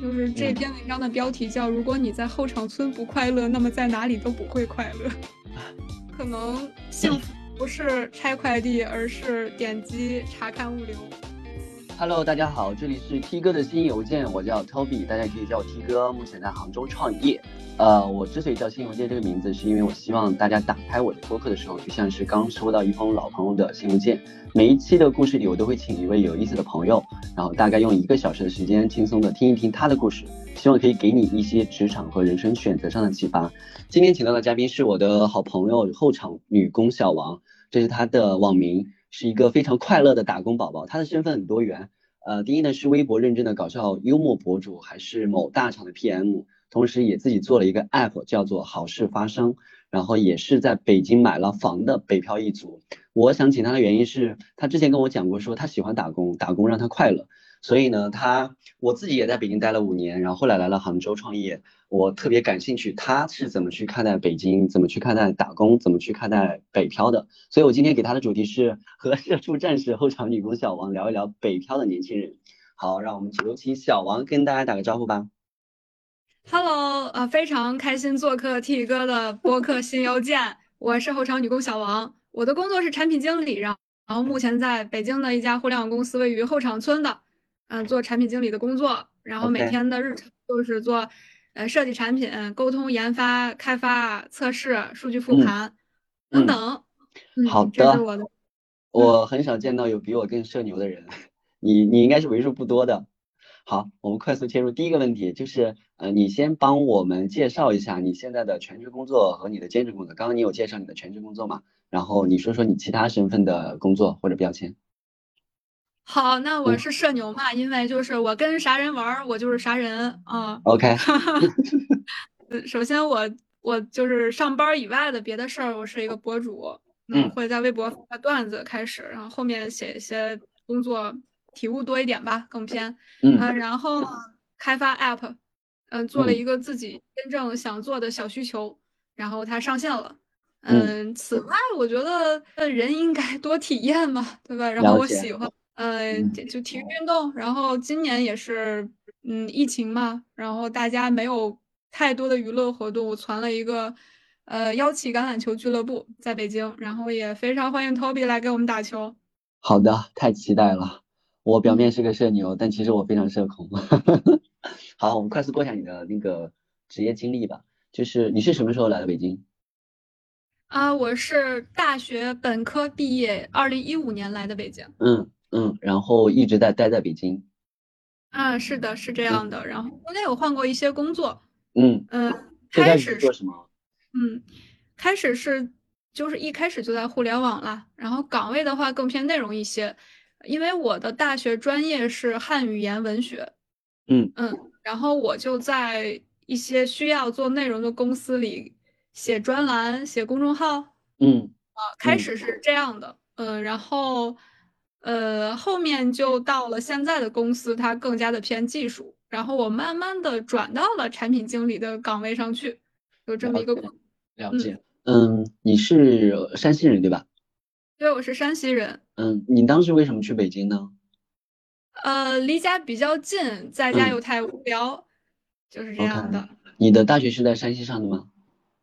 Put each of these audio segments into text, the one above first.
就是这篇文章的标题叫“如果你在后场村不快乐，那么在哪里都不会快乐 ”。可能幸福不是拆快递，而是点击查看物流。Hello，大家好，这里是 T 哥的新邮件，我叫 Toby，大家也可以叫我 T 哥，目前在杭州创业。呃，我之所以叫新邮件这个名字，是因为我希望大家打开我的播客的时候，就像是刚收到一封老朋友的新邮件。每一期的故事里，我都会请一位有意思的朋友，然后大概用一个小时的时间，轻松的听一听他的故事，希望可以给你一些职场和人生选择上的启发。今天请到的嘉宾是我的好朋友后场女工小王，这是她的网名，是一个非常快乐的打工宝宝，她的身份很多元。呃，第一呢是微博认证的搞笑幽默博主，还是某大厂的 PM，同时也自己做了一个 app 叫做好事发生，然后也是在北京买了房的北漂一族。我想请他的原因是他之前跟我讲过，说他喜欢打工，打工让他快乐。所以呢，他我自己也在北京待了五年，然后后来来了杭州创业。我特别感兴趣，他是怎么去看待北京，怎么去看待打工，怎么去看待北漂的。所以我今天给他的主题是和社畜战士后场女工小王聊一聊北漂的年轻人。好，让我们有请小王跟大家打个招呼吧。Hello，呃，非常开心做客 T 哥的播客新邮件，我是后场女工小王，我的工作是产品经理，然然后目前在北京的一家互联网公司，位于后场村的。嗯，做产品经理的工作，然后每天的日程就是做，呃，设计产品、沟通、研发、开发、测试、数据复盘等等。好的。这是我的。我很少见到有比我更社牛的人，你你应该是为数不多的。好，我们快速切入第一个问题，就是呃，你先帮我们介绍一下你现在的全职工作和你的兼职工作。刚刚你有介绍你的全职工作嘛？然后你说说你其他身份的工作或者标签。好，那我是社牛嘛，因为就是我跟啥人玩，我就是啥人啊。OK。首先我我就是上班以外的别的事儿，我是一个博主，嗯，会在微博发段子开始，然后后面写一些工作体悟多一点吧，更偏。嗯。然后开发 App，嗯，做了一个自己真正想做的小需求，然后它上线了。嗯。此外，我觉得人应该多体验嘛，对吧？然后我喜欢。嗯，就体育运动，然后今年也是，嗯，疫情嘛，然后大家没有太多的娱乐活动，我传了一个，呃，邀请橄榄球俱乐部在北京，然后也非常欢迎 Toby 来给我们打球。好的，太期待了。我表面是个社牛，但其实我非常社恐。好，我们快速过一下你的那个职业经历吧，就是你是什么时候来的北京？啊，我是大学本科毕业，二零一五年来的北京。嗯。嗯，然后一直在待在北京。啊，是的，是这样的。然后中间有换过一些工作。嗯嗯，开始做什么？嗯，开始是就是一开始就在互联网啦。然后岗位的话更偏内容一些，因为我的大学专业是汉语言文学。嗯嗯，然后我就在一些需要做内容的公司里写专栏、写公众号。嗯啊，开始是这样的。嗯，然后。呃，后面就到了现在的公司，它更加的偏技术，然后我慢慢的转到了产品经理的岗位上去，有这么一个了解。嗯，你是山西人对吧？对，我是山西人。嗯，你当时为什么去北京呢？呃，离家比较近，在家又太无聊，就是这样的。你的大学是在山西上的吗？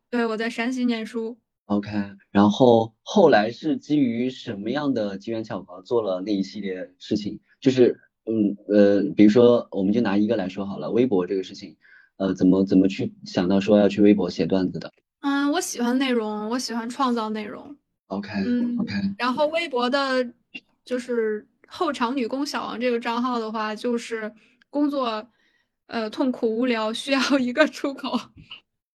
对，我在山西念书。OK，然后后来是基于什么样的机缘巧合做了那一系列事情？就是，嗯呃，比如说，我们就拿一个来说好了，微博这个事情，呃，怎么怎么去想到说要去微博写段子的？嗯，我喜欢内容，我喜欢创造内容。OK，嗯，OK。然后微博的，就是后场女工小王这个账号的话，就是工作，呃，痛苦无聊，需要一个出口。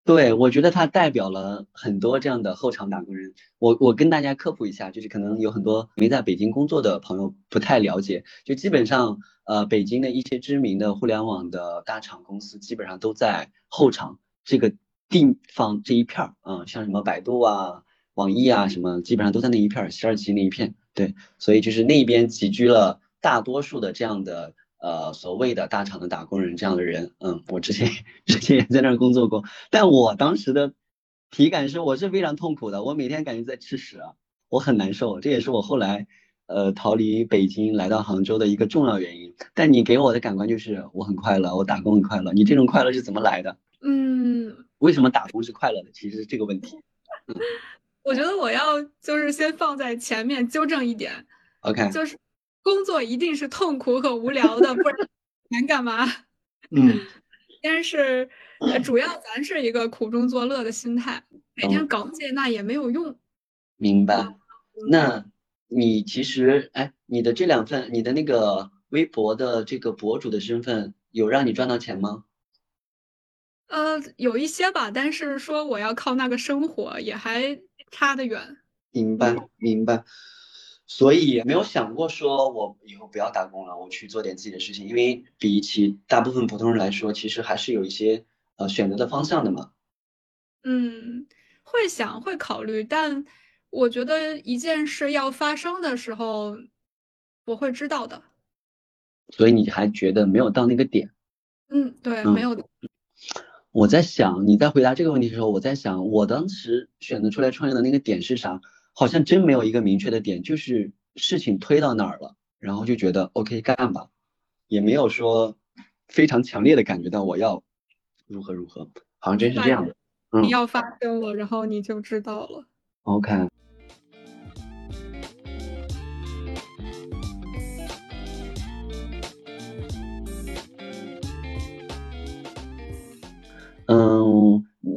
对，我觉得它代表了很多这样的后场打工人。我我跟大家科普一下，就是可能有很多没在北京工作的朋友不太了解，就基本上，呃，北京的一些知名的互联网的大厂公司，基本上都在后场这个地方这一片儿，嗯，像什么百度啊、网易啊什么，基本上都在那一片儿，西二旗那一片。对，所以就是那边集聚了大多数的这样的。呃，所谓的大厂的打工人这样的人，嗯，我之前之前也在那儿工作过，但我当时的体感是我是非常痛苦的，我每天感觉在吃屎，我很难受，这也是我后来呃逃离北京来到杭州的一个重要原因。但你给我的感官就是我很快乐，我打工很快乐。你这种快乐是怎么来的？嗯，为什么打工是快乐的？其实是这个问题。我觉得我要就是先放在前面纠正一点，OK，就是工作一定是痛苦和无聊的，不然能干嘛？嗯。但是，主要咱是一个苦中作乐的心态，每天搞这那也没有用。明白。那你其实，哎，你的这两份，你的那个微博的这个博主的身份，有让你赚到钱吗？呃，有一些吧，但是说我要靠那个生活，也还差得远。明白，明白。所以没有想过说，我以后不要打工了，我去做点自己的事情。因为比起大部分普通人来说，其实还是有一些呃选择的方向的嘛。嗯，会想会考虑，但我觉得一件事要发生的时候，我会知道的。所以你还觉得没有到那个点？嗯，对，没有。我在想你在回答这个问题的时候，我在想我当时选择出来创业的那个点是啥？好像真没有一个明确的点，就是事情推到哪儿了，然后就觉得 OK 干吧，也没有说非常强烈的感觉到我要如何如何，好像真是这样的。你要发生了，然后你就知道了。OK。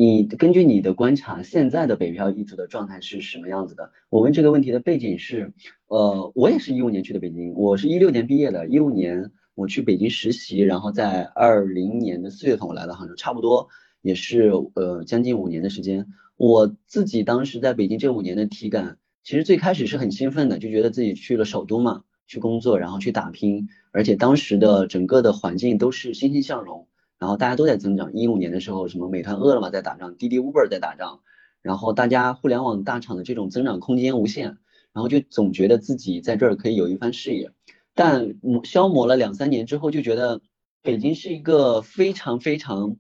你根据你的观察，现在的北漂一族的状态是什么样子的？我问这个问题的背景是，呃，我也是一五年去的北京，我是一六年毕业的，一五年我去北京实习，然后在二零年的四月份我来到杭州，差不多也是呃将近五年的时间。我自己当时在北京这五年的体感，其实最开始是很兴奋的，就觉得自己去了首都嘛，去工作，然后去打拼，而且当时的整个的环境都是欣欣向荣。然后大家都在增长，一五年的时候，什么美团、饿了么在打仗，滴滴、Uber 在打仗，然后大家互联网大厂的这种增长空间无限，然后就总觉得自己在这儿可以有一番事业，但消磨了两三年之后，就觉得北京是一个非常非常，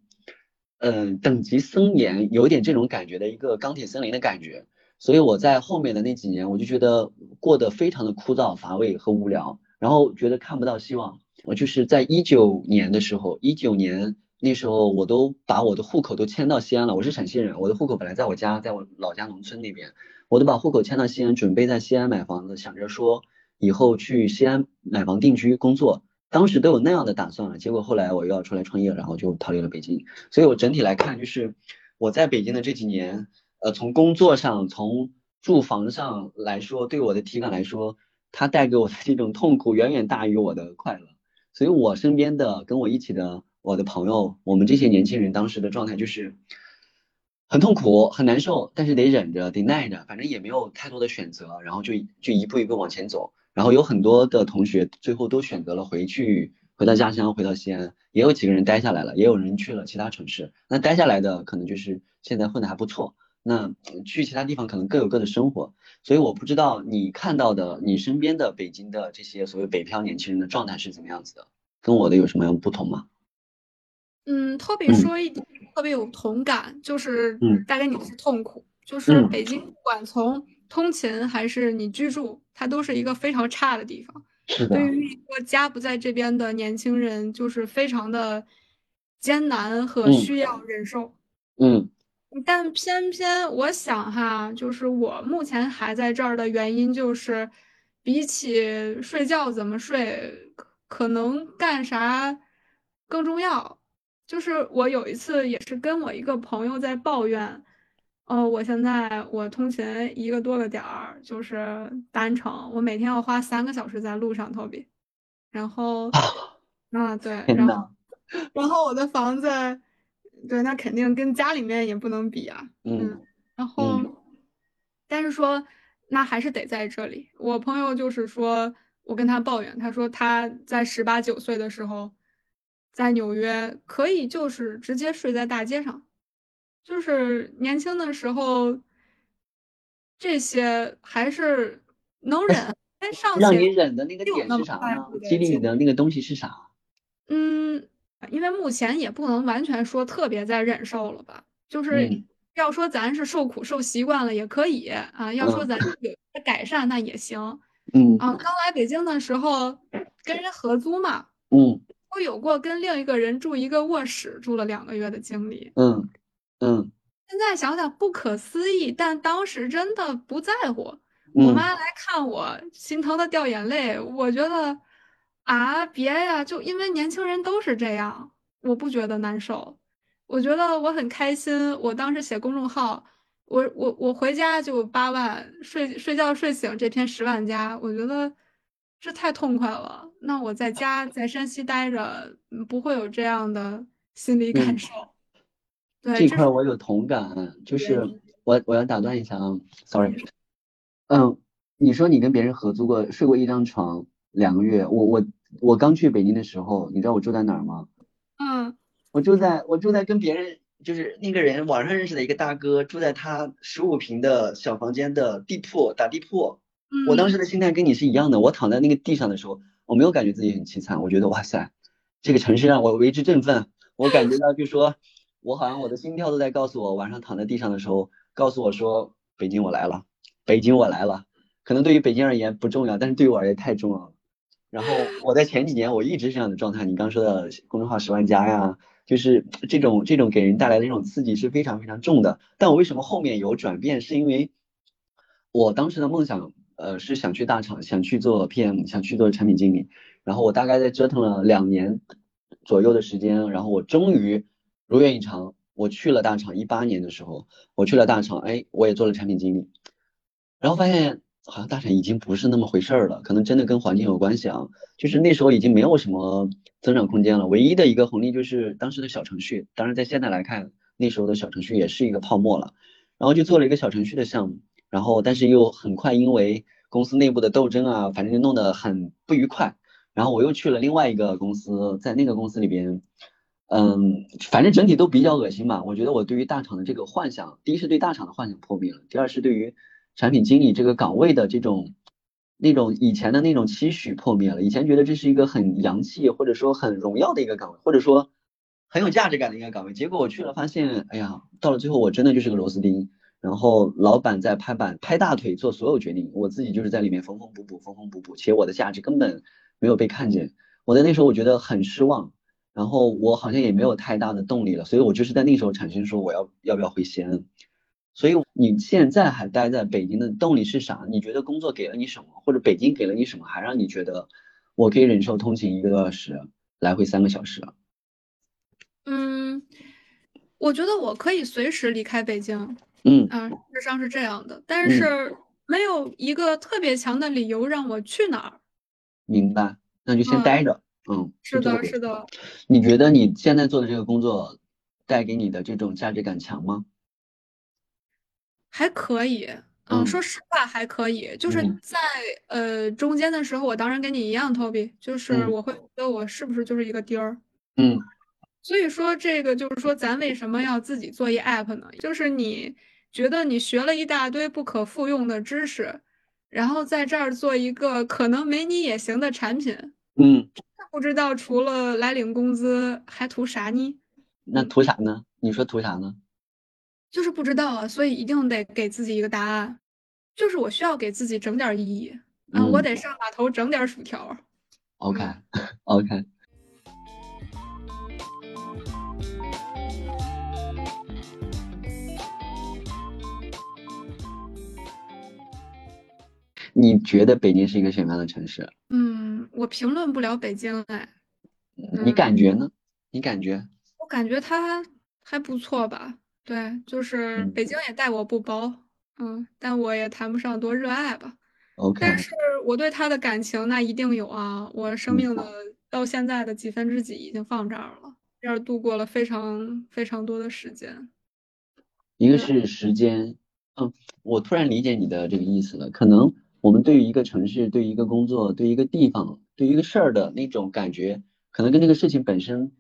嗯，等级森严，有点这种感觉的一个钢铁森林的感觉，所以我在后面的那几年，我就觉得过得非常的枯燥乏味和无聊，然后觉得看不到希望。我就是在一九年的时候，一九年那时候我都把我的户口都迁到西安了。我是陕西人，我的户口本来在我家，在我老家农村那边，我都把户口迁到西安，准备在西安买房子，想着说以后去西安买房定居工作。当时都有那样的打算了，结果后来我又要出来创业，然后就逃离了北京。所以我整体来看，就是我在北京的这几年，呃，从工作上，从住房上来说，对我的体感来说，它带给我的这种痛苦远远大于我的快乐。所以，我身边的跟我一起的我的朋友，我们这些年轻人当时的状态就是很痛苦、很难受，但是得忍着、得耐着，反正也没有太多的选择，然后就就一步一步往前走。然后有很多的同学最后都选择了回去，回到家乡，回到西安，也有几个人待下来了，也有人去了其他城市。那待下来的可能就是现在混的还不错。那去其他地方可能各有各的生活，所以我不知道你看到的你身边的北京的这些所谓北漂年轻人的状态是怎么样子的，跟我的有什么样不同吗？嗯，特别说一点特别有同感，就是大概你是痛苦，就是北京不管从通勤还是你居住，它都是一个非常差的地方。是的。对于一个家不在这边的年轻人，就是非常的艰难和需要忍受。嗯。但偏偏我想哈，就是我目前还在这儿的原因，就是比起睡觉怎么睡，可能干啥更重要。就是我有一次也是跟我一个朋友在抱怨，哦，我现在我通勤一个多个点儿，就是单程，我每天要花三个小时在路上投币，然后啊对，然后然后我的房子。对，那肯定跟家里面也不能比啊。嗯，然后，但是说，那还是得在这里。我朋友就是说，我跟他抱怨，他说他在十八九岁的时候，在纽约可以就是直接睡在大街上，就是年轻的时候，这些还是能忍。上让你忍的那个点是啥呢？激励你的那个东西是啥？嗯。因为目前也不能完全说特别在忍受了吧，就是要说咱是受苦受习惯了也可以啊，要说咱有改善那也行。嗯啊，刚来北京的时候跟人合租嘛，嗯我有过跟另一个人住一个卧室住了两个月的经历。嗯嗯现在想想不可思议，但当时真的不在乎。我嗯妈来看我，心疼的掉眼泪。我觉得啊，别呀，就因为年轻人都是这样，我不觉得难受。我觉得我很开心。我当时写公众号，我我我回家就八万，睡睡觉睡醒这篇十万加，我觉得这太痛快了。那我在家在山西待着，嗯不会有这样的心理感嗯受。对，这块我有同感，就是。我我要打断一下啊，sorry，嗯，你说你跟别人合租过，睡过一张床两个月，我我我刚去北京的时候，你知道我住在哪儿吗？嗯我住在我住在跟别人就是那个人网上认识的一个大哥，住在他十五平的小房间的地铺打地铺。我当嗯时的心态跟你是一样的，我躺在那个地上的时候，我没有感觉自己很凄惨，我觉得哇塞，这个城市让我为之振奋，我感觉到就说，我好像我的心跳都在告诉我，晚上躺在地上的时候，告诉我说，北京我来了，北京我来了。可能对于北京而言不重要，但是对于我而言太重要了。然后我在前几年我一直是这样的状态，你刚说的公众号十万加呀，就是这种这种给人带来的这种刺激是非常非常重的。但我为什么后面有转变，是因为我当时的梦想，呃，是想去大厂，想去做 PM，想去做产品经理。然后我大概在折腾了两年左右的时间，然后我终于如愿以偿，我去了大厂。一八年的时候，我去了大厂，哎，我也做了产品经理。然后发现好像大厂已经不是那么回事儿了，可能真的跟环境有关系啊。就是那时候已经没有什么增长空间了，唯一的一个红利就是当时的小程序。当然，在现在来看，那时候的小程序也是一个泡沫了。然后就做了一个小程序的项目，然后但是又很快因为公司内部的斗争啊，反正就弄得很不愉快。然后我又去了另外一个公司，在那个公司里边，嗯，反正整体都比较恶心吧。我觉得我对于大厂的这个幻想，第一是对大厂的幻想破灭了，第二是对于产品经理这个岗位的这种那种以前的那种期许破灭了。以前觉得这是一个很洋气或者说很荣耀的一个岗位，或者说很有价值感的一个岗位。结果我去了，发现，哎呀，到了最后我真的就是个螺丝钉。然后老板在拍板拍大腿做所有决定，我自己就是在里面缝缝补补，缝缝补补，且我的价值根本没有被看见。我在那时候我觉得很失望，然后我好像也没有太大的动力了，所以我就是在那时候产生说我要要不要回西安。所以你现在还待在北京的动力是啥？你觉得工作给了你什么，或者北京给了你什么，还让你觉得我可以忍受通勤一个多小时，来回三个小时？嗯，我觉得我可以随时离开北京，嗯啊，事实上是这样的，但嗯是没有一个特别强的理由让我去哪儿。明白，那就先嗯待着。嗯，是的，是的，你觉得你现在做的这个工作带给你的这种价值感强吗？还可以。嗯，嗯说实话还可以，就是嗯在呃中间的时候，我当然跟你一样，Toby，就是嗯我会觉得我是不是就是一个钉儿。嗯所以说，这个就是说，咱为什么要自己做一 app 呢？就是你觉得你学了一大堆不可复用的知识，然后在这儿做一个可能没你也行的产品，嗯，不知道除了来领工资还图啥呢？那图啥呢？你说图啥呢？就是不知道啊，所以一定得给自己一个答案，就是我需要给自己整点意义啊，我嗯得上码头整点薯条。，OK OK。你觉得北京是一个什么样的城市？嗯，我评论不了北京，哎，你嗯感觉呢？你感觉？我感觉它还不错吧。对，就是嗯北京也待我不薄，嗯，但我也谈不上多热爱吧。OK，但是我对他的感情那一定有啊，我生嗯命的到现在的几分之几已经放这儿了，这儿度过了非常非常多的时间。一个是时间，嗯，我突然理解你的这个意思了。可能我们对于一个城市、对于一个工作、对于一个地方、对于一个事儿的那种感觉，可能跟这个事情本身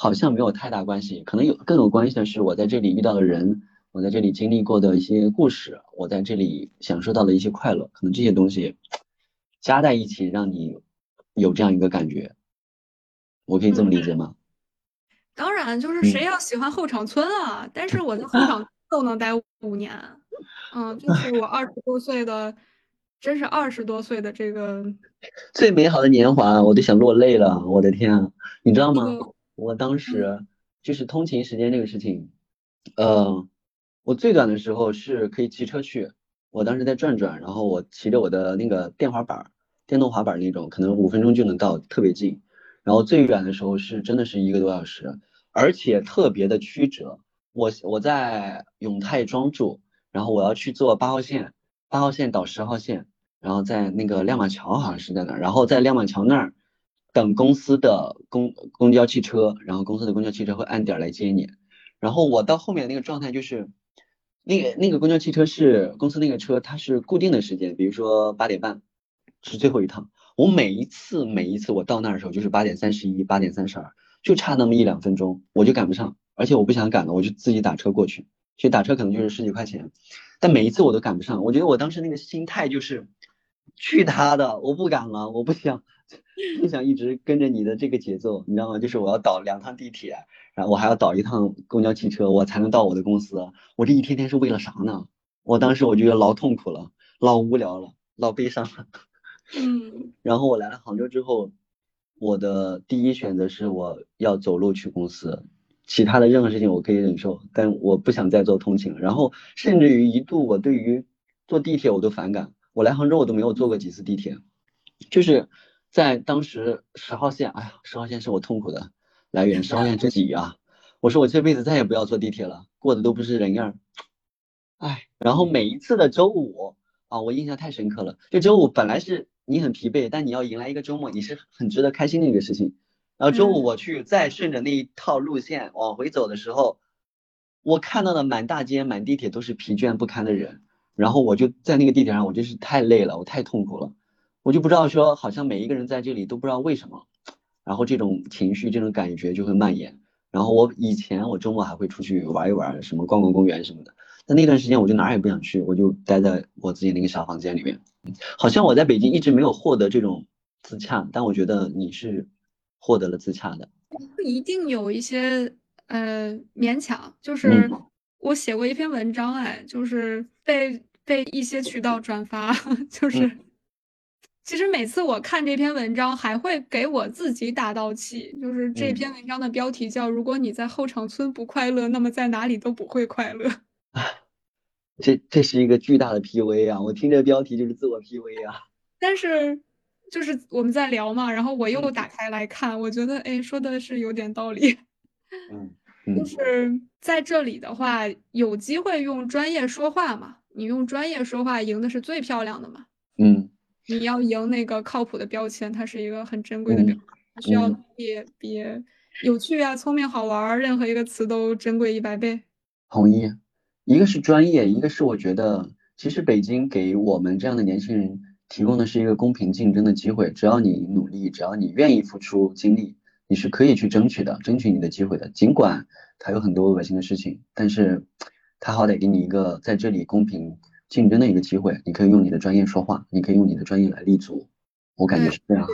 好像没有太大关系。可能有更有关系的是我在这里遇到的人，我在这里经历过的一些故事，我在这里享受到的一些快乐，可能这些东西加在一起，让你有这样一个感觉。我可以这么理解吗？当然，就是嗯谁要喜欢后场村啊？但是我在后场 都能待五年。嗯，就是我二十多岁的，真是二十多岁的这个最美好的年华，我都想落泪了。我的天啊，你知道吗？我当时就是通勤时间这个事情，呃，我最短的时候是可以骑车去。我当时在转转，然后我骑着我的那个电滑板，电动滑板那种，可能五分钟就能到，特别近。然后最远的时候是真的是一个多小时，而且特别的曲折。我我在永泰庄住，然后我要去坐八号线，八号线到十号线，然后在那个亮马桥好像是在哪儿，然后在亮马桥那儿等公司的公公交汽车，然后公司的公交汽车会按点来接你。然后我到后面那个状态就是，那个那个公交汽车是公司那个车，它是固定的时间，比如说八点半是最后一趟。我每一次每一次我到那儿的时候就是八点三十一、八点三十二，就差那么一两分钟，我就赶不上，而且我不想赶了，我就自己打车过去。其实打车可能就是十几块钱，但每一次我都赶不上。我觉得我当时那个心态就是，去他的，我不赶了，我不想不想一直跟着你的这个节奏，你知道吗？就是我要倒两趟地铁，然后我还要倒一趟公交汽车，我才能到我的公司。我这一天天是为了啥呢？我当时我觉得老痛苦了，老无聊了，老悲伤了。嗯，然后我来了杭州之后，我的第一选择是我要走路去公司，其他的任何事情我可以忍受，但我不想再做通勤了。然后甚至于一度我对于坐地铁我都反感，我来杭州我都没有坐过几次地铁，就是在当时十号线，哎呀，十号线是我痛苦的来源，十号线之挤啊！我说我这辈子再也不要坐地铁了，过的都不是人样，哎，然后每一次的周五啊，我印象太深刻了，就周五本来是。你很疲惫，但你要迎来一个周末，你是很值得开心的一个事情。然后周五我去再顺着那一套路线往回走的时候，我看到的满大街、满地铁都是疲倦不堪的人。然后我就在那个地铁上，我就是太累了，我太痛苦了。我就不知道说，好像每一个人在这里都不知道为什么，然后这种情绪、这种感觉就会蔓延。然后我以前我周末还会出去玩一玩，什么逛逛公园什么的。但那段时间我就哪儿也不想去，我就待在我自己那个小房间里面。好像我在北京一直没有获得这种自洽，但我觉得你是获得了自洽的。一定有一些呃勉强，就是我写过一篇文章，哎，就是被被一些渠道转发，就是其实每次我看这篇文章，还会给我自己打道气，就是这篇文章的标题叫“如果你在后场村不快乐，那么在哪里都不会快乐”。这这是一个巨大的 PUA 啊！我听这标题就是自我 PUA 啊。但是就是我们在聊嘛，然后我又打开来看，我觉得哎，说的是有点道理。嗯，就是在这里的话，有机会用专业说话嘛？你用专业说话赢的是最漂亮的嘛？嗯，你要赢那个靠谱的标签，它是一个很珍贵的标签，需要比比有趣啊、聪明、好玩，任何一个词都珍贵一百倍。同意。一个是专业，一个是我觉得，其实北京给我们这样的年轻人提供的是一个公平竞争的机会。只要你努力，只要你愿意付出精力，你是可以去争取的，争取你的机会的。尽管它有很多恶心的事情，但是它好歹给你一个在这里公平竞争的一个机会。你可以用你的专业说话，你可以用你的专业来立足。我感觉是这样。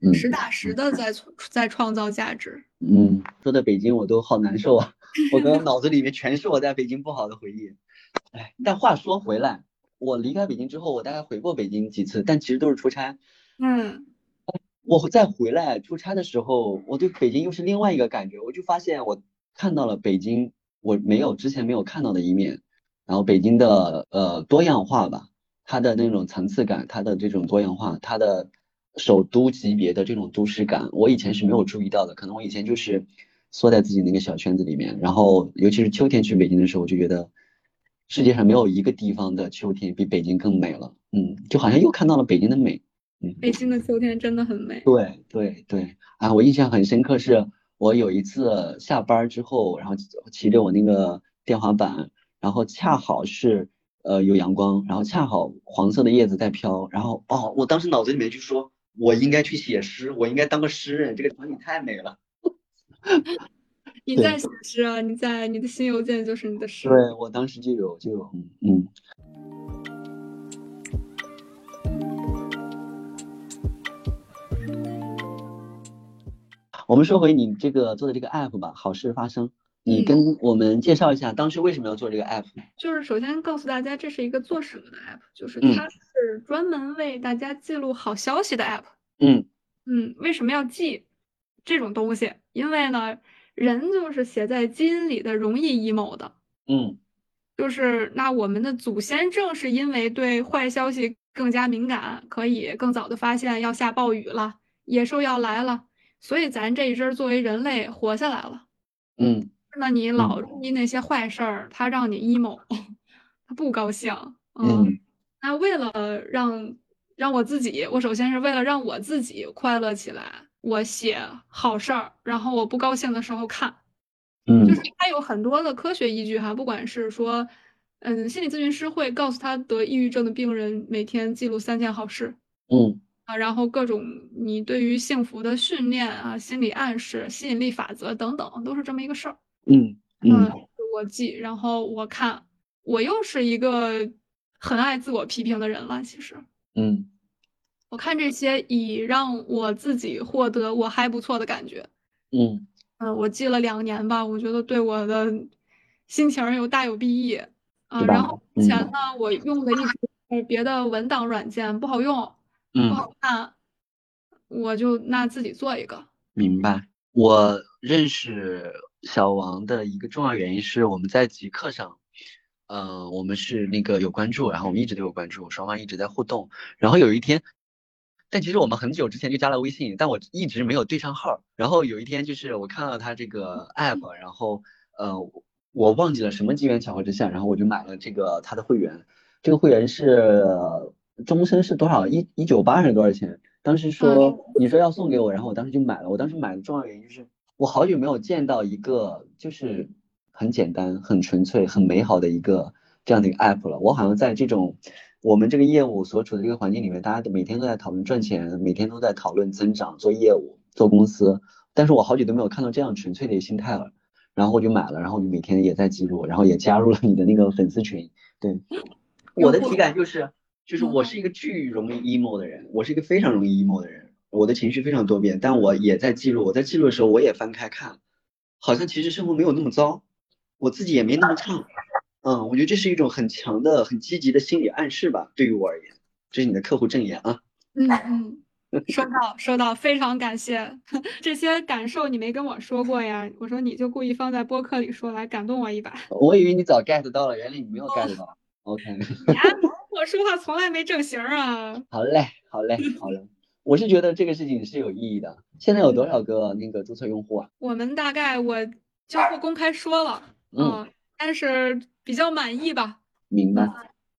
嗯，实打实的在在创造价值。嗯，说的北京我都好难受啊。我刚刚脑子里面全是我在北京不好的回忆，哎，但话说回来，我离开北京之后，我大概回过北京几次，但其实都是出差。嗯，我再回来出差的时候，我对北京又是另外一个感觉，我就发现我看到了北京我没有之前没有看到的一面，然后北京的呃多样化吧，它的那种层次感，它的这种多样化，它的首都级别的这种都市感，我以前是没有注意到的，可能我以前就是。缩在自己那个小圈子里面，然后尤其是秋天去北京的时候，我就觉得世界上没有一个地方的秋天比北京更美了。嗯，就好像又看到了北京的美。嗯，北京的秋天真的很美。对对对，啊，我印象很深刻，是我有一次下班之后，然后骑着我那个电滑板，然后恰好是呃有阳光，然后恰好黄色的叶子在飘，然后哦，我当时脑子里面就说，我应该去写诗，我应该当个诗人，这个场景太美了。你在写诗啊？你在你的新邮件就是你的诗。对我当时就有就有嗯嗯。我们说回你这个做的这个 app 吧，好事发生。你跟我们介绍一下当时为什么要做这个 app？就是首先告诉大家，这是一个做什么的 app，就是它是专门为大家记录好消息的 app。嗯嗯，为什么要记这种东西？因为呢，人就是写在基因里的，容易 emo 的。嗯，就是那我们的祖先正是因为对坏消息更加敏感，可以更早的发现要下暴雨了，野兽要来了，所以咱这一阵作为人类活下来了。嗯。那你老注意那些坏事儿，他让你 emo，他不高兴。嗯，那为了让让我自己，我首先是为了让我自己快乐起来，我写好事儿，然后我不高兴的时候看。嗯，就是他有很多的科学依据哈，不管是说，嗯，心理咨询师会告诉他得抑郁症的病人每天记录三件好事。嗯，啊，然后各种你对于幸福的训练啊，心理暗示、吸引力法则等等，都是这么一个事儿。嗯嗯，我记，然后我看，我又是一个很爱自我批评的人了。其实，嗯，我看这些以让我自己获得我还不错的感觉。嗯嗯，我记了两年吧，我觉得对我的心情有大有裨益啊。然后前呢，我用的一直是别的文档软件不好用，不好看，我就那自己做一个。明白。我认识。小王的一个重要原因是我们在极客上，呃，我们是那个有关注，然后我们一直都有关注，双方一直在互动。然后有一天，但其实我们很久之前就加了微信，但我一直没有对上号。然后有一天，就是我看到他这个 app，然后呃，我忘记了什么机缘巧合之下，然后我就买了这个他的会员。这个会员是终身是多少？一一九八还是多少钱？当时说你说要送给我，然后我当时就买了。我当时买的重要原因就是。我好久没有见到一个就是很简单、很纯粹、很美好的一个这样的一个 app 了。我好像在这种我们这个业务所处的这个环境里面，大家都每天都在讨论赚钱，每天都在讨论增长、做业务、做公司。但是我好久都没有看到这样纯粹的心态了。然后我就买了，然后就每天也在记录，然后也加入了你的那个粉丝群。对，我的体感就是，就是我是一个巨容易 emo 的人，我是一个非常容易 emo 的人。我的情绪非常多变，但我也在记录。我在记录的时候，我也翻开看，好像其实生活没有那么糟，我自己也没那么差。嗯，我觉得这是一种很强的、很积极的心理暗示吧，对于我而言。这是你的客户证言啊。嗯嗯，收到收到，非常感谢。这些感受你没跟我说过呀？我说你就故意放在播客里说，来感动我一把。我以为你早 get 到了，原来你没有 get 到。OK。我说话从来没正形啊。好嘞，好嘞，好嘞。我是觉得这个事情是有意义的。现在有多少个那个注册用户啊？我们大概我就不公开说了，嗯，但是比较满意吧。明白。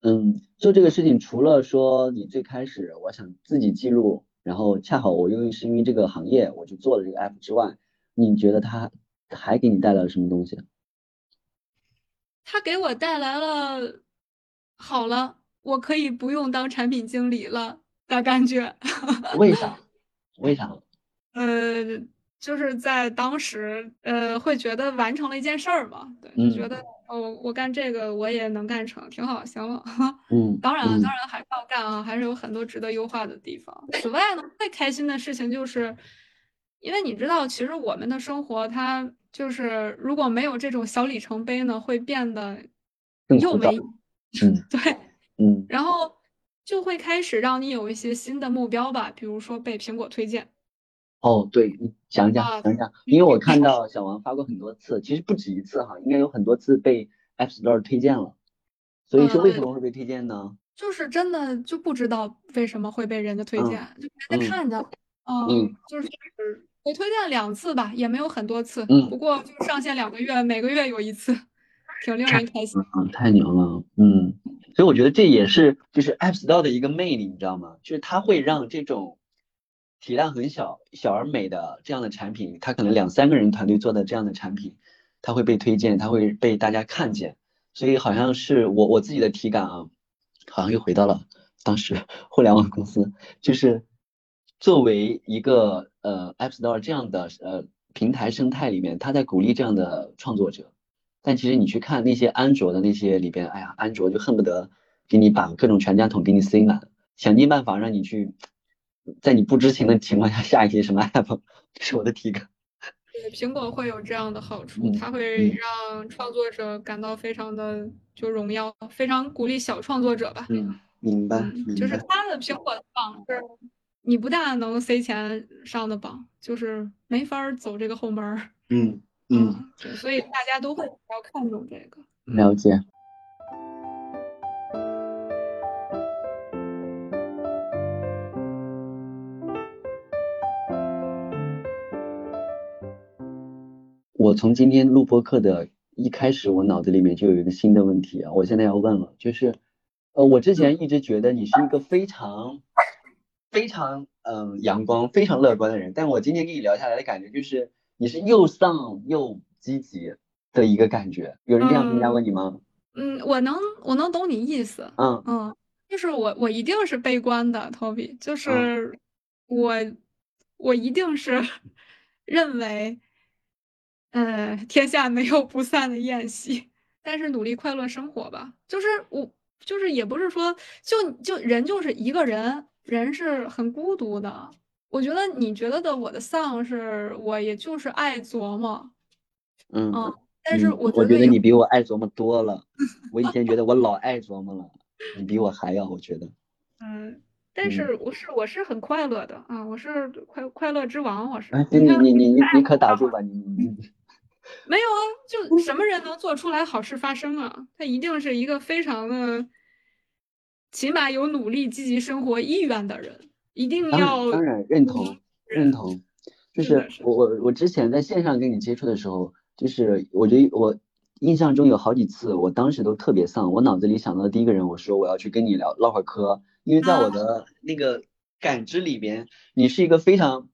嗯，做这个事情除了说你最开始我想自己记录，然后恰好我又是因为这个行业我就做了这个 app 之外，你觉得它还给你带来了什么东西？它给我带来了，好了，我可以不用当产品经理了。的感觉，为啥？为啥？呃，就是在当时，呃，会觉得完成了一件事儿嘛，对，觉得哦，我干这个我也能干成，挺好，行了。嗯，当然，当然还是要干啊，还是有很多值得优化的地方。此外呢，最开心的事情就是，因为你知道，其实我们的生活它就是如果没有这种小里程碑呢，会变得又没，嗯，对，嗯，然后。就会开始让你有一些新的目标吧，比如说被苹果推荐。哦，对你讲讲讲讲，因为我看到小王发过很多次，其实不止一次哈，应该有很多次被 App Store 推荐了。所以说为什么会被推荐呢？就是真的就不知道为什么会被人家推荐，就人家看着，嗯，就是我推荐两次吧，也没有很多次，嗯，不过就上线两个月，每个月有一次，挺令人开心。啊，太牛了，嗯。所以我觉得这也是就是 App Store 的一个魅力，你知道吗？就是它会让这种体量很小、小而美的这样的产品，它可能两三个人团队做的这样的产品，它会被推荐，它会被大家看见。所以好像是我我自己的体感啊，好像又回到了当时 互联网公司，就是作为一个呃 App Store 这样的呃平台生态里面，它在鼓励这样的创作者。但其实你去看那些安卓的那些里边，哎呀，安卓就恨不得给你把各种全家桶给你塞满，想尽办法让你去在你不知情的情况下下一些什么 app，这是我的体感。对，苹果会有这样的好处，嗯它会让创作者感到非常的就荣耀，非常鼓励小创作者吧。嗯，明白，就是。它的苹果的榜是，你不大能塞钱上的榜，就是没法儿走这个后门儿。嗯嗯，所以大家都会比较看重这个。了解。我从今天录播课的一开始，我脑子里面就有一个新的问题啊，我现在要问了，就是，呃，我之前一直觉得你是一个非常、非常嗯阳光、非常乐观的人，但我今天跟你聊下来的感觉就是你是又丧又积极的一个感觉，有人这样评价过你吗？嗯，我能我能懂你意思。嗯嗯，就是我我一定是悲观的，Toby，就是我我一定是 认为，呃，天下没有不散的宴席，但是努力快乐生活吧。就是我就是也不是说就就人就是一个人，人是很孤独的。我觉得你觉得的我的丧是我也就是爱琢磨，嗯。嗯，但是嗯我觉得有我觉得你比我爱琢磨多了。我以前觉得我老爱琢磨了，你比我还要，我觉得。嗯，但嗯是我是我是很快乐的啊，我是快快乐之王，我是。哎，你你你你你可打住吧，你你你。没有啊，就什么人能做出来好事发生啊？他一定是一个非常的，起码有努力积极生活意愿的人，一定要当然认同认同，就是我我我之前在线上跟你接触的时候，就是我觉得我印象中有好几次，我当时都特别丧，我脑子里想到的第一个人，我说我要去跟你聊唠会儿嗑，因为在我的那个感知里边，你是一个非常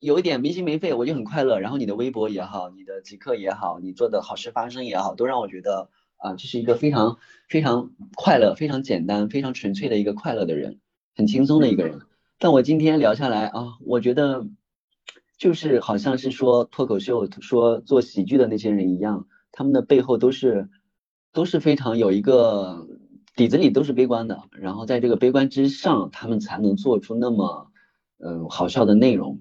有一点没心没肺，我就很快乐。然后你的微博也好，你的极客也好，你做的好事发生也好，都让我觉得啊，这是一个非常非常快乐、非常简单、非常纯粹的一个快乐的人，很轻松的一个人。但我今天聊下来啊，我觉得就是好像是说脱口秀、说做喜剧的那些人一样，他们的背后都是都是非常有一个底子里都是悲观的，然后在这个悲观之上，他们才能做出那么嗯好笑的内容。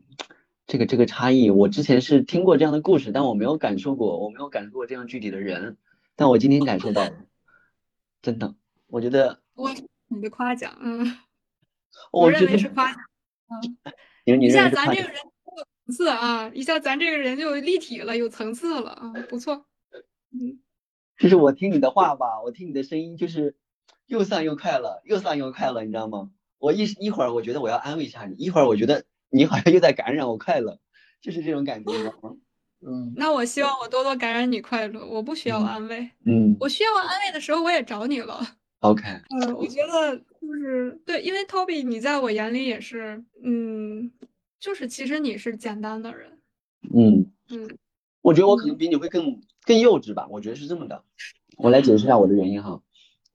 这个这个差异，我之前是听过这样的故事，但我没有感受过，我没有感受过这样具体的人，但我今天感受到了，真的，我觉得我你的夸奖，嗯，我认为是夸奖，嗯，你你一下认为是夸奖咱这个人有层次啊，一下咱这个人就立体了，有层次了啊，不错，嗯。就是我听你的话吧，我听你的声音就是又丧又快乐，又丧又快乐，你知道吗？我一一会儿我觉得我要安慰一下你，一会儿我觉得你好像又在感染我快乐，就是这种感觉，你知道吗？嗯那我希望我多多感染你快乐，我不需要嗯安慰，嗯我需要安慰的时候我也找你了。，OK，嗯，我觉得就是对，因为 Toby 你在我眼里也是，嗯，就是其实你是简单的人，嗯，嗯。我觉得我可能比你会更更幼稚吧，我觉得是这么的。我来解释一下我的原因哈，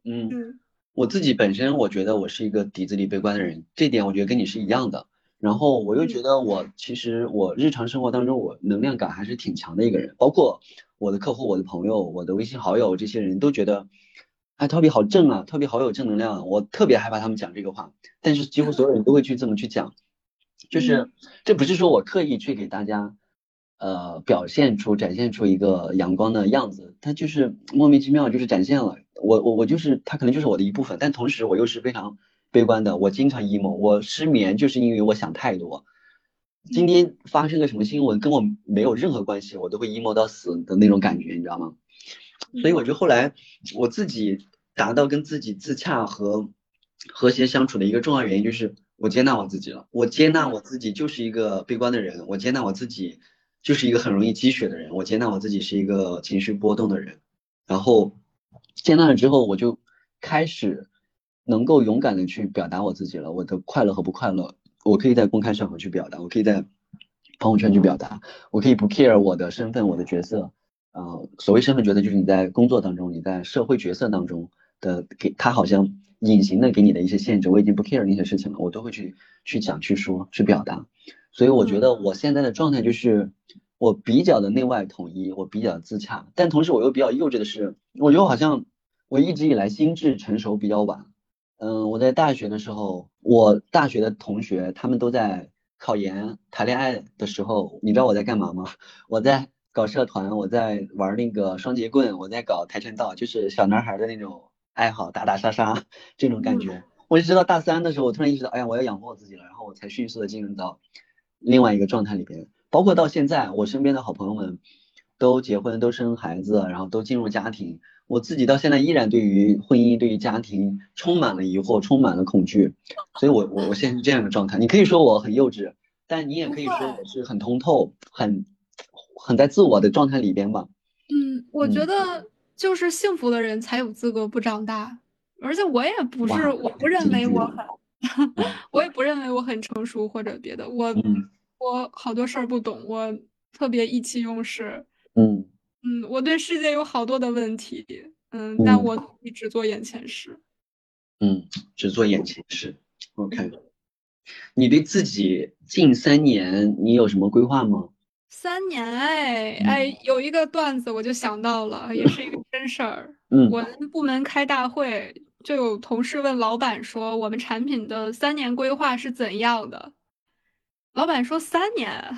嗯，嗯。我自己本身我觉得我是一个底子里悲观的人，这点我觉得跟你是一样的。然后我又觉得我其实我日常生活当中我能量感还是挺强的一个人，包括我的客户、我的朋友、我的微信好友这些人都觉得，哎，Toby 好正啊，Toby 好有正能量啊，我特别害怕他们讲这个话，但是几乎所有人都会去这么去讲，就是这不是说我刻意去给大家。呃，表现出、展现出一个阳光的样子，它就是莫名其妙就是展现了。我我我就是它可能就是我的一部分，但同时我又是非常悲观的。我经常 emo，我失眠就是因为我想太多。今天发生个什么新闻跟我没有任何关系，我都会 emo 到死的那种感觉，你知道吗？所以我就后来我自己达到跟自己自洽和和谐相处的一个重要原因就是我接纳我自己了。我接纳我自己就是一个悲观的人，我接纳我自己。就是一个很容易积雪的人，我接纳我自己是一个情绪波动的人，然后接纳了之后，我就开始能够勇敢的去表达我自己了。我的快乐和不快乐，我可以在公开场合去表达，我可以在朋友圈去表达，我可以不 care 我的身份、我的角色。呃，所谓身份角色，就是你在工作当中、你在社会角色当中的给他好像隐形的给你的一些限制，我已经不 care 那些事情了，我都会去去讲、去说、去表达。所以我觉得我现在的状态就是，我比较的内外统一，我比较自洽，但同时我又比较幼稚的是，我觉得好像我一直以来心智成熟比较晚。嗯，我在大学的时候，我大学的同学他们都在考研、谈恋爱的时候，你知道我在干嘛吗？我在搞社团，我在玩那个双截棍，我在搞跆拳道，就是小男孩的那种爱好，打打杀杀这种感觉。我就直到大三的时候，我突然意识到，哎呀，我要养活我自己了，然后我才迅速的进入到另外一个状态里边。包括到现在，我身边的好朋友们都结婚、都生孩子，然后都进入家庭。我自己到现在依然对于婚姻、对于家庭充满了疑惑，充满了恐惧，所以我我我现在是这样的状态。你可以说我很幼稚，但你也可以说我是很通透、很很在自我的状态里边吧。嗯，我觉得就是幸福的人才有资格不长大，而且我也不是，我不认为我很，我也不认为我很成熟或者别的，我我好多事儿不懂，我特别意气用事。嗯。嗯，我对世界有好多的问题，嗯，但我一直做眼前事。嗯，只做眼前事。OK，你对自己近三年你有什么规划吗？三年，哎哎，有一个段子我就想到了，也是一个真事儿。嗯，我们部门开大会，就有同事问老板说：“我们产品的三年规划是怎样的？”老板说：“三年。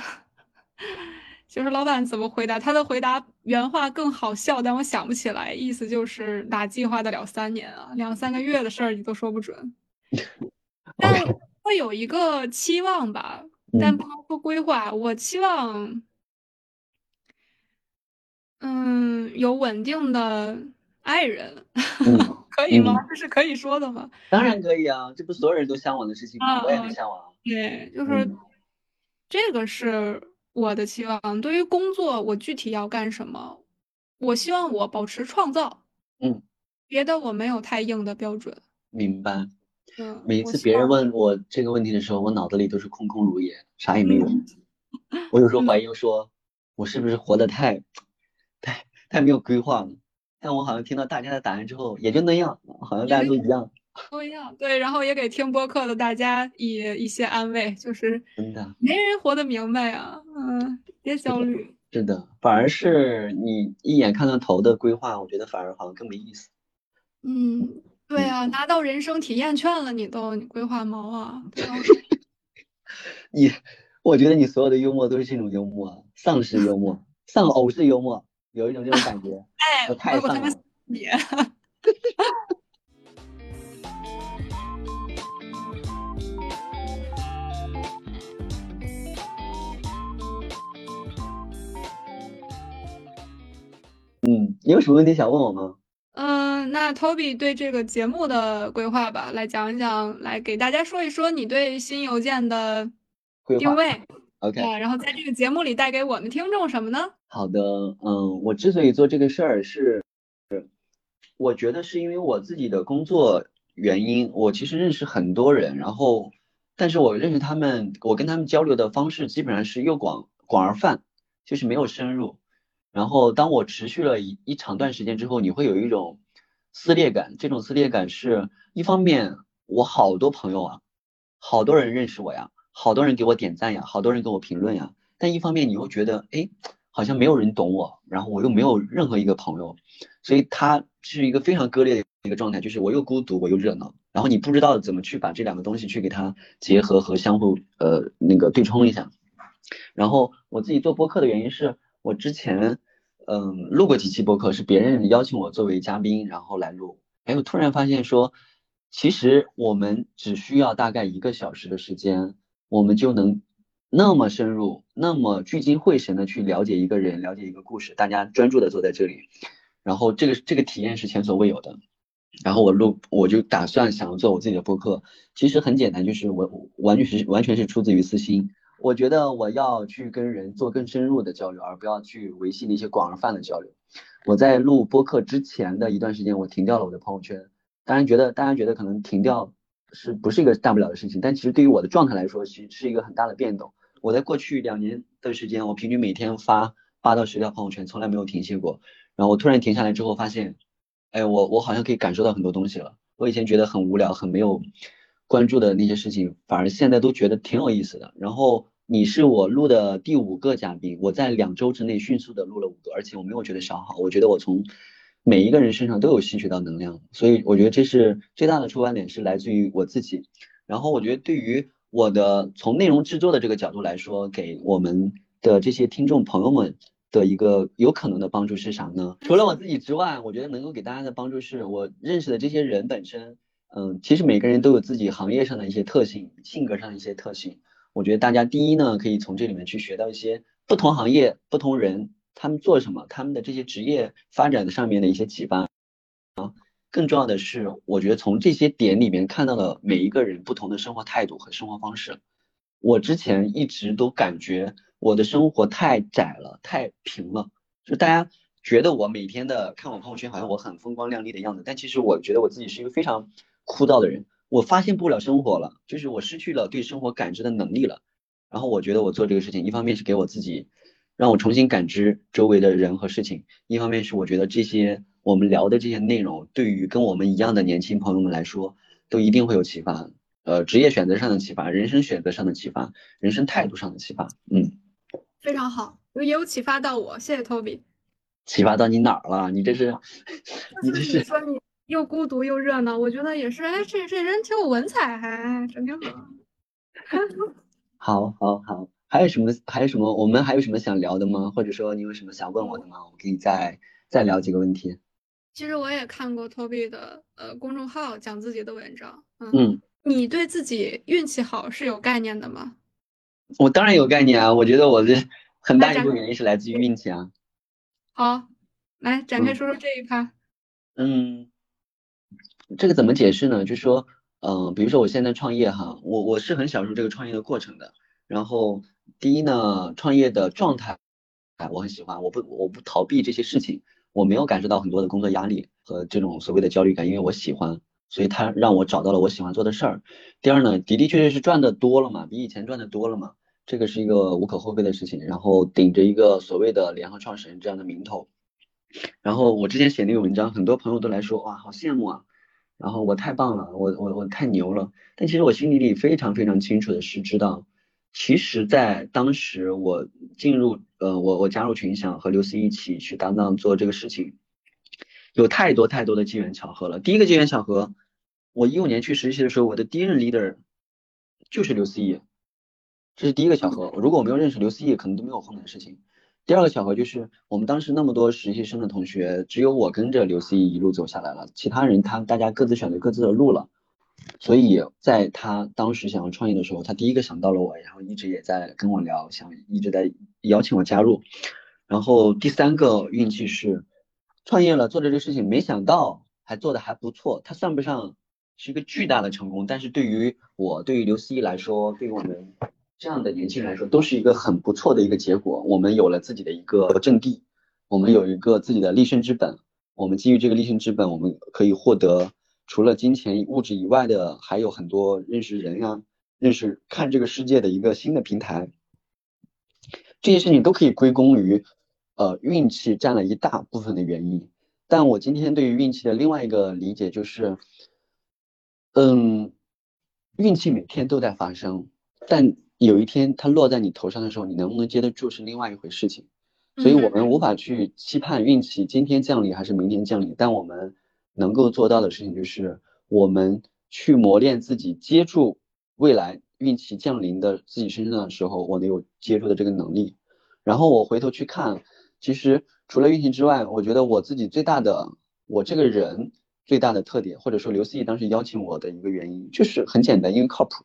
”就是老板怎么回答？他的回答原话更好笑，但我想不起来。意思就是哪计划得了三年啊？两三个月的事儿你都说不准。但会有一个期望吧，但不能说规划。我期望，嗯，有稳定的爱人，可以吗？这是可以说的吗？当然可以啊，这不所有人都向往的事情吗？我也很向往。对，就是这个是。我的期望对于工作，我具体要干什么？我希望我保持创造。嗯，别的我没有太硬的标准。明白。嗯，每一次别人问我这个问题的时候，我脑子里都是空空如也，啥也没有。我有时候怀疑说，我是不是活得太、太、没有规划了？但我好像听到大家的答案之后，也就那样，好像大家都一样。都一样，对，然后也给听播客的大家以一些安慰，就是真的没人活得明白啊，嗯，别焦虑，是的，反而是你一眼看到头的规划，我觉得反而好像更没意思。嗯，对啊，拿到人生体验券了，你都你规划毛啊？你，我觉得你所有的幽默都是这种幽默，丧尸幽默，丧偶式幽默，有一种这种感觉，哎，太丧了。你。嗯，你有什么问题想问我吗？嗯，那 Toby 对这个节目的规划吧，来讲一讲，来给大家说一说你对新邮件的定位。OK，啊然后在这个节目里带给我们听众什么呢？好的，嗯，我之所以做这个事儿是，是我觉得是因为我自己的工作原因，我其实认识很多人，然后，但是我认识他们，我跟他们交流的方式基本上是又广广而泛，就是没有深入。然后，当我持续了一一长段时间之后，你会有一种撕裂感。这种撕裂感是一方面，我好多朋友啊，好多人认识我呀，好多人给我点赞呀，好多人给我评论呀。但一方面，你又觉得，哎，好像没有人懂我，然后我又没有任何一个朋友，所以它是一个非常割裂的一个状态，就是我又孤独，我又热闹。然后你不知道怎么去把这两个东西去给它结合和相互呃那个对冲一下。然后我自己做播客的原因是。我之前，嗯，录过几期播客，是别人邀请我作为嘉宾，然后来录。哎，我突然发现说，其实我们只需要大概一个小时的时间，我们就能那么深入、那么聚精会神的去了解一个人、了解一个故事。大家专注的坐在这里，然后这个这个体验是前所未有的。然后我录，我就打算想要做我自己的播客。其实很简单，就是我完全是完全是出自于私心。我觉得我要去跟人做更深入的交流，而不要去维系那些广而泛的交流。我在录播客之前的一段时间，我停掉了我的朋友圈。当然，觉得大家觉得可能停掉是不是一个大不了的事情，但其实对于我的状态来说，其实是一个很大的变动。我在过去两年的时间，我平均每天发八到十条朋友圈，从来没有停歇过。然后我突然停下来之后，发现，哎，我我好像可以感受到很多东西了。我以前觉得很无聊、很没有关注的那些事情，反而现在都觉得挺有意思的。然后。你是我录的第五个嘉宾，我在两周之内迅速的录了五个，而且我没有觉得消耗，我觉得我从每一个人身上都有吸取到能量，所以我觉得这是最大的出发点是来自于我自己。然后我觉得对于我的从内容制作的这个角度来说，给我们的这些听众朋友们的一个有可能的帮助是啥呢？除了我自己之外，我觉得能够给大家的帮助是我认识的这些人本身，嗯，其实每个人都有自己行业上的一些特性，性格上的一些特性。我觉得大家第一呢，可以从这里面去学到一些不同行业、不同人他们做什么，他们的这些职业发展的上面的一些启发啊。更重要的是，我觉得从这些点里面看到了每一个人不同的生活态度和生活方式。我之前一直都感觉我的生活太窄了，太平了，就大家觉得我每天的看我朋友圈好像我很风光亮丽的样子，但其实我觉得我自己是一个非常枯燥的人。我发现不了生活了，就是我失去了对生活感知的能力了。然后我觉得我做这个事情，一方面是给我自己，让我重新感知周围的人和事情；一方面是我觉得这些我们聊的这些内容，对于跟我们一样的年轻朋友们来说，都一定会有启发。呃，职业选择上的启发，人生选择上的启发，人生态度上的启发。嗯，非常好，也有启发到我，谢谢 Toby。启发到你哪儿了？你这是，你这是说你。又孤独又热闹，我觉得也是。哎，这这人挺有文采，还整挺好。好，好，好，还有什么？还有什么？我们还有什么想聊的吗？或者说你有什么想问我的吗？我可以再再聊几个问题。其实我也看过 Toby 的呃公众号讲自己的文章。嗯，你对自己运气好是有概念的吗？我当然有概念啊！我觉得我的很大一部分原因是来自于运气啊。好，来展开说说这一趴。嗯。这个怎么解释呢？就是说，嗯，比如说我现在创业哈，我我是很享受这个创业的过程的。然后第一呢，创业的状态，哎，我很喜欢，我不我不逃避这些事情，我没有感受到很多的工作压力和这种所谓的焦虑感，因为我喜欢，所以它让我找到了我喜欢做的事儿。第二呢，的的确确是赚的多了嘛，比以前赚的多了嘛，这个是一个无可厚非的事情。然后顶着一个所谓的联合创始人这样的名头，然后我之前写那个文章，很多朋友都来说，哇，好羡慕啊。然后我太棒了，我我我太牛了。但其实我心里里非常非常清楚的是知道，其实，在当时我进入呃我我加入群享和刘思一起去搭档做这个事情，有太多太多的机缘巧合了。第一个机缘巧合，我一五年去实习的时候，我的第一任 leader 就是刘思义，这是第一个巧合。如果我没有认识刘思义，可能都没有后面的事情。第二个巧合就是，我们当时那么多实习生的同学，只有我跟着刘思怡一路走下来了，其他人他大家各自选择各自的路了。所以在他当时想要创业的时候，他第一个想到了我，然后一直也在跟我聊，想一直在邀请我加入。然后第三个运气是，创业了做这个事情，没想到还做的还不错。他算不上是一个巨大的成功，但是对于我，对于刘思怡来说，对于我们。这样的年轻人来说，都是一个很不错的一个结果。我们有了自己的一个阵地，我们有一个自己的立身之本。我们基于这个立身之本，我们可以获得除了金钱物质以外的，还有很多认识人呀、认识看这个世界的一个新的平台。这些事情都可以归功于，呃，运气占了一大部分的原因。但我今天对于运气的另外一个理解就是，嗯，运气每天都在发生，但。有一天它落在你头上的时候，你能不能接得住是另外一回事情，所以我们无法去期盼运气今天降临还是明天降临，但我们能够做到的事情就是我们去磨练自己，接住未来运气降临的自己身上的时候，我能有接住的这个能力。然后我回头去看，其实除了运气之外，我觉得我自己最大的我这个人最大的特点，或者说刘思义当时邀请我的一个原因，就是很简单，因为靠谱。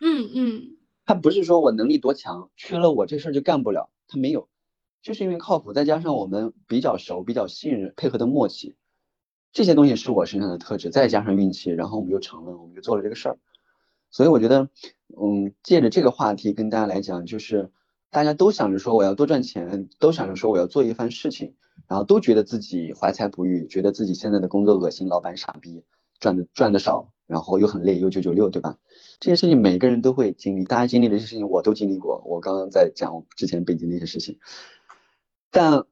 嗯嗯。他不是说我能力多强，缺了我这事儿就干不了。他没有，就是因为靠谱，再加上我们比较熟、比较信任、配合的默契，这些东西是我身上的特质，再加上运气，然后我们就成了，我们就做了这个事儿。所以我觉得，嗯，借着这个话题跟大家来讲，就是大家都想着说我要多赚钱，都想着说我要做一番事情，然后都觉得自己怀才不遇，觉得自己现在的工作恶心，老板傻逼，赚的赚的少。然后又很累，又九九六，对吧？这些事情每个人都会经历，大家经历的这些事情我都经历过。我刚刚在讲之前北京的一些事情，但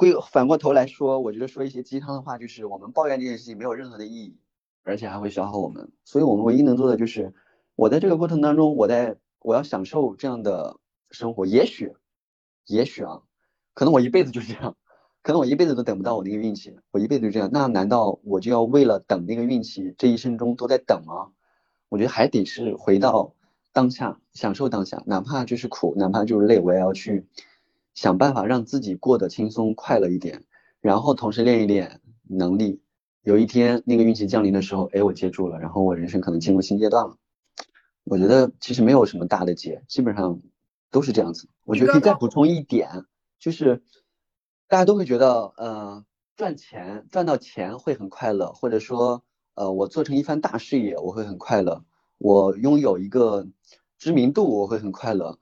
归反过头来说，我觉得说一些鸡汤的话，就是我们抱怨这件事情没有任何的意义，而且还会消耗我们。所以我们唯一能做的就是，我在这个过程当中，我在我要享受这样的生活。也许，也许啊，可能我一辈子就是这样。可能我一辈子都等不到我那个运气，我一辈子就这样，那难道我就要为了等那个运气，这一生中都在等吗？我觉得还得是回到当下，享受当下，哪怕就是苦，哪怕就是累，我也要去想办法让自己过得轻松快乐一点，然后同时练一练能力。有一天那个运气降临的时候，哎，我接住了，然后我人生可能进入新阶段了。我觉得其实没有什么大的劫，基本上都是这样子。我觉得可以再补充一点，就是大家都会觉得，呃，赚钱赚到钱会很快乐，或者说，呃，我做成一番大事业我会很快乐，我拥有一个知名度我会很快乐。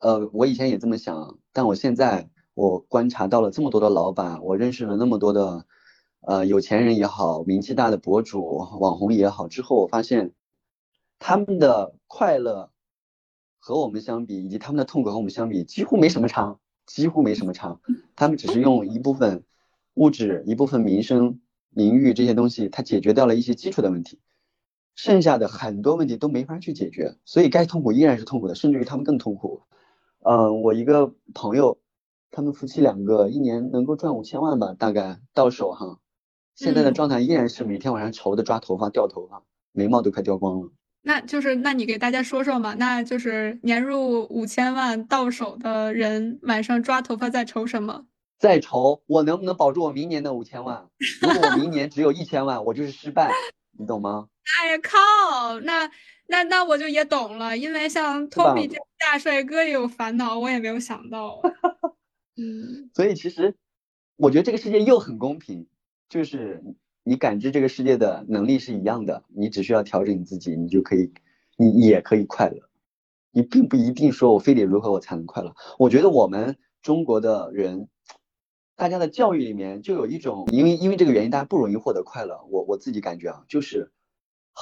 呃，我以前也这么想，但我现在我观察到了这么多的老板，我认识了那么多的。呃，有钱人也好，名气大的博主、网红也好，之后我发现他们的快乐和我们相比，以及他们的痛苦和我们相比，几乎没什么差，几乎没什么差。他们只是用一部分物质、一部分名声、名誉这些东西，他解决掉了一些基础的问题，剩下的很多问题都没法去解决，所以该痛苦依然是痛苦的，甚至于他们更痛苦。嗯，我一个朋友，他们夫妻两个一年能够赚五千万吧，大概到手哈。现在的状态依然是每天晚上愁的抓头发掉头发，眉毛都快掉光了。那就是，那你给大家说说嘛？那就是年入五千万到手的人，晚上抓头发在愁什么？在愁我能不能保住我明年的五千万？如果我明 年只有一千万，我就是失败，你懂吗？哎呀靠！那那那我就也懂了，因为像托比这大帅哥也有烦恼，我也没有想到。嗯，所以其实我觉得这个世界又很公平。就是你感知这个世界的能力是一样的，你只需要调整你自己，你就可以，你也可以快乐。你并不一定说我非得如何我才能快乐。我觉得我们中国的人，大家的教育里面就有一种，因为因为这个原因，大家不容易获得快乐。我我自己感觉啊，就是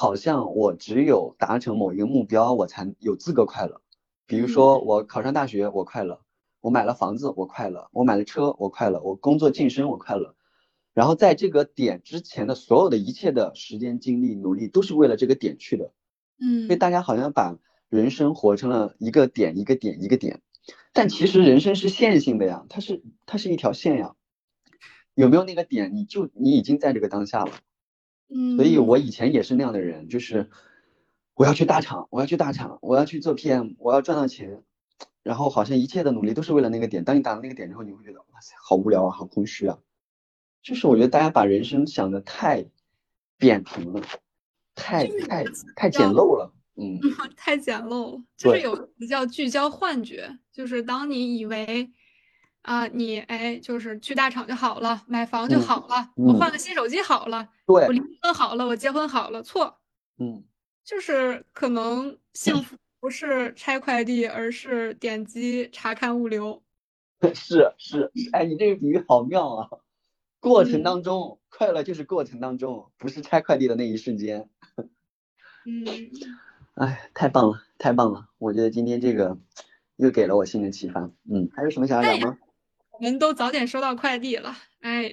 好像我只有达成某一个目标，我才有资格快乐。比如说我考上大学，我快乐；我买了房子，我快乐；我买了车，我快乐；我工作晋升，我快乐。然后在这个点之前的所有的一切的时间、精力、努力，都是为了这个点去的。嗯，所以大家好像把人生活成了一个点、一个点、一个点，但其实人生是线性的呀，它是它是一条线呀。有没有那个点，你就你已经在这个当下了。嗯，所以我以前也是那样的人，就是我要去大厂，我要去大厂，我要去做 PM，我要赚到钱，然后好像一切的努力都是为了那个点。当你达到那个点之后，你会觉得哇塞，好无聊啊，好空虚啊。就是我觉得大家把人生想的太扁平了，太太太简陋了，嗯，太简陋了。就是有个词叫聚焦幻觉，就是当你以为啊，你哎，就是去大厂就好了，买房就好了，我换个新手机好了，对，我离婚好了，我结婚好了，错，嗯，就是可能幸福不是拆快递，而是点击查看物流。是是，哎，你这个比喻好妙啊。过程当中快乐就是过程当中，不是拆快递的那一瞬间。嗯，哎，太棒了，太棒了！我觉得今天这个又给了我新的启发。嗯，还有什么想要聊吗？我们都早点收到快递了。哎，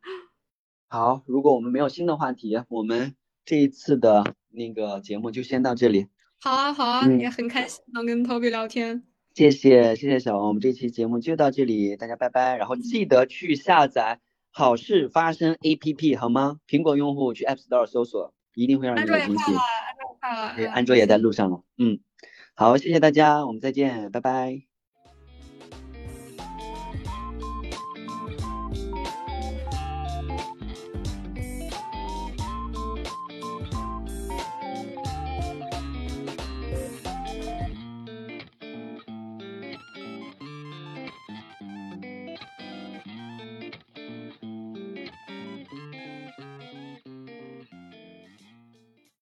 好，如果我们没有新的话题，我们这一次的那个节目就先到这里。好啊，好啊，也很开心能跟 Toby 聊天。谢谢，谢谢小王，我们这期节目就到这里，大家拜拜。然后记得去下载。好事发生 A P P 好吗？苹果用户去 App Store 搜索，一定会让你有惊喜。安卓也快了，安卓也在路上了。嗯，好，谢谢大家，我们再见，拜拜。